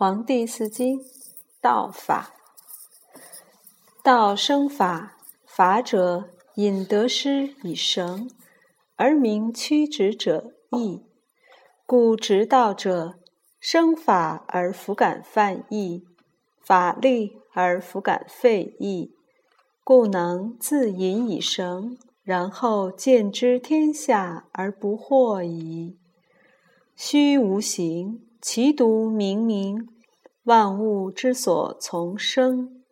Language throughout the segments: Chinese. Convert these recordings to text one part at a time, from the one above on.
黄帝四经，道法。道生法，法者引得失以绳，而名曲直者义。故直道者，生法而弗敢犯义，法立而弗敢废义，故能自引以绳，然后见之天下而不惑矣。虚无形。其独明明，万物之所从生。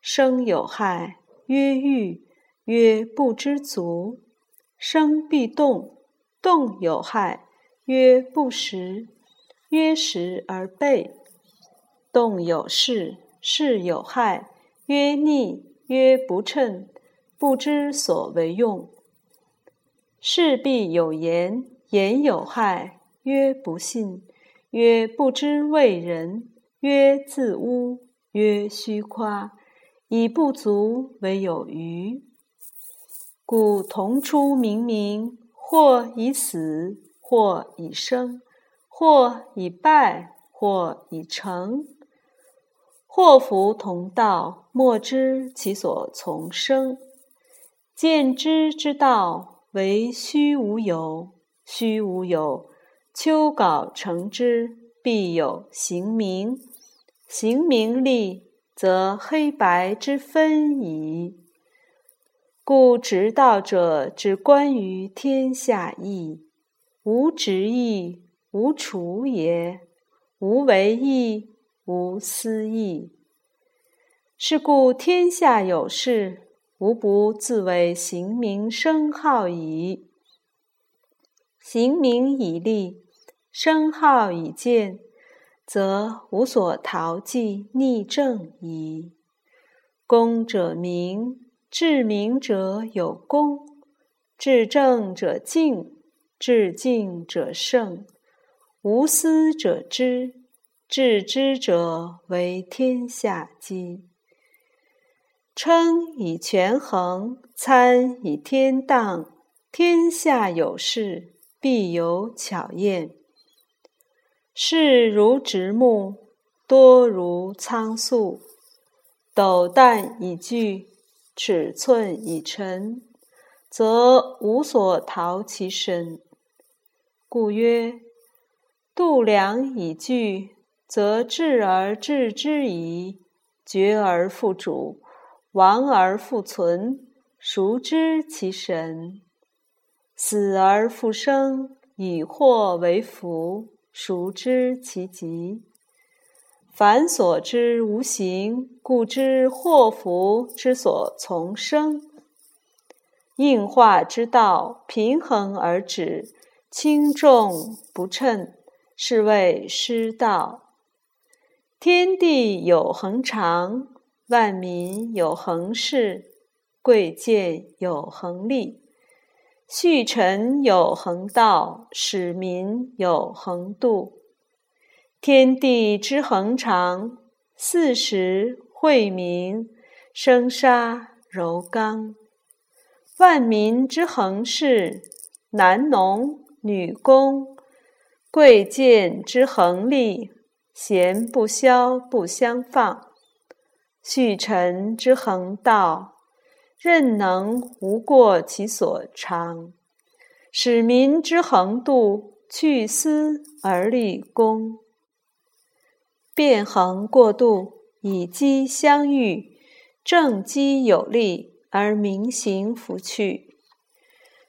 生有害，曰欲，曰不知足；生必动，动有害，曰不食，曰食而备；动有事，事有害，曰逆，曰不称，不知所为用。事必有言，言有害，曰不信。曰不知为人，曰自污，曰虚夸，以不足为有余。故同出明明，或以死，或以生，或以败，或以成。祸福同道，莫知其所从生。见之之道，为虚无有，虚无有。秋稿成之，必有形名；形名立，则黑白之分矣。故直道者，之观于天下义，无直义，无处也；无为义，无私义。是故天下有事，无不自为形名声号矣。形名以立。声号已见，则无所逃忌逆正矣。功者明，至明者有功；至正者敬，至敬者胜。无私者知，至知者为天下基。称以权衡，参以天当。天下有事，必有巧验。事如直木，多如苍粟。斗旦以聚，尺寸以成，则无所逃其身。故曰：度量以聚，则治而治之矣；绝而复主，亡而复存，孰知其神？死而复生，以祸为福。孰知其极？凡所知无形，故知祸福之所从生。应化之道，平衡而止，轻重不称，是谓失道。天地有恒常，万民有恒事，贵贱有恒利。序臣有恒道，使民有恒度。天地之恒长，四时晦明，生杀柔刚；万民之恒事，男农女工；贵贱之恒利，贤不肖不相放。序臣之恒道。任能无过其所长，使民之恒度，去私而立公。变衡过度，以机相遇，正机有力而民行弗去。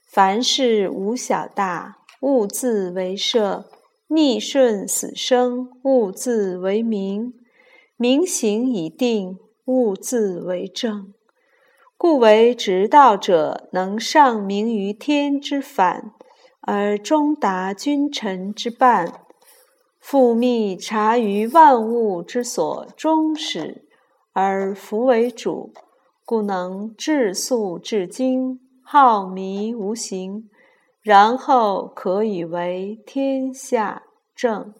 凡事无小大，物自为设；逆顺死生，物自为名。名行已定，物自为正。故为直道者，能上明于天之反，而中达君臣之半；复密察于万物之所终始，而弗为主。故能至素至精，好迷无形，然后可以为天下正。